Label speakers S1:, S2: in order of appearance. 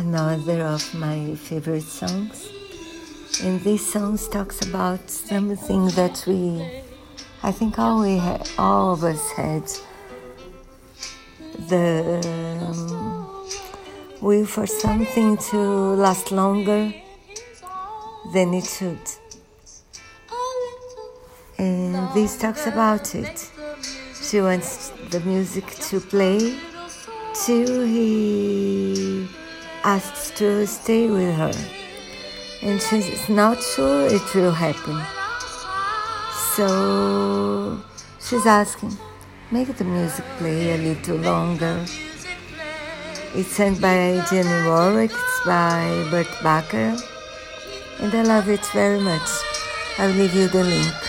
S1: another of my favorite songs. And this song talks about something that we, I think all we all of us had the um, will for something to last longer than it should. And this talks about it. She wants the music to play till he asks to stay with her. And she's not sure it will happen. So she's asking, make the music play a little longer. It's sent by Jenny Warwick, it's by Burt Bacharach, and I love it very much. I'll leave you the link.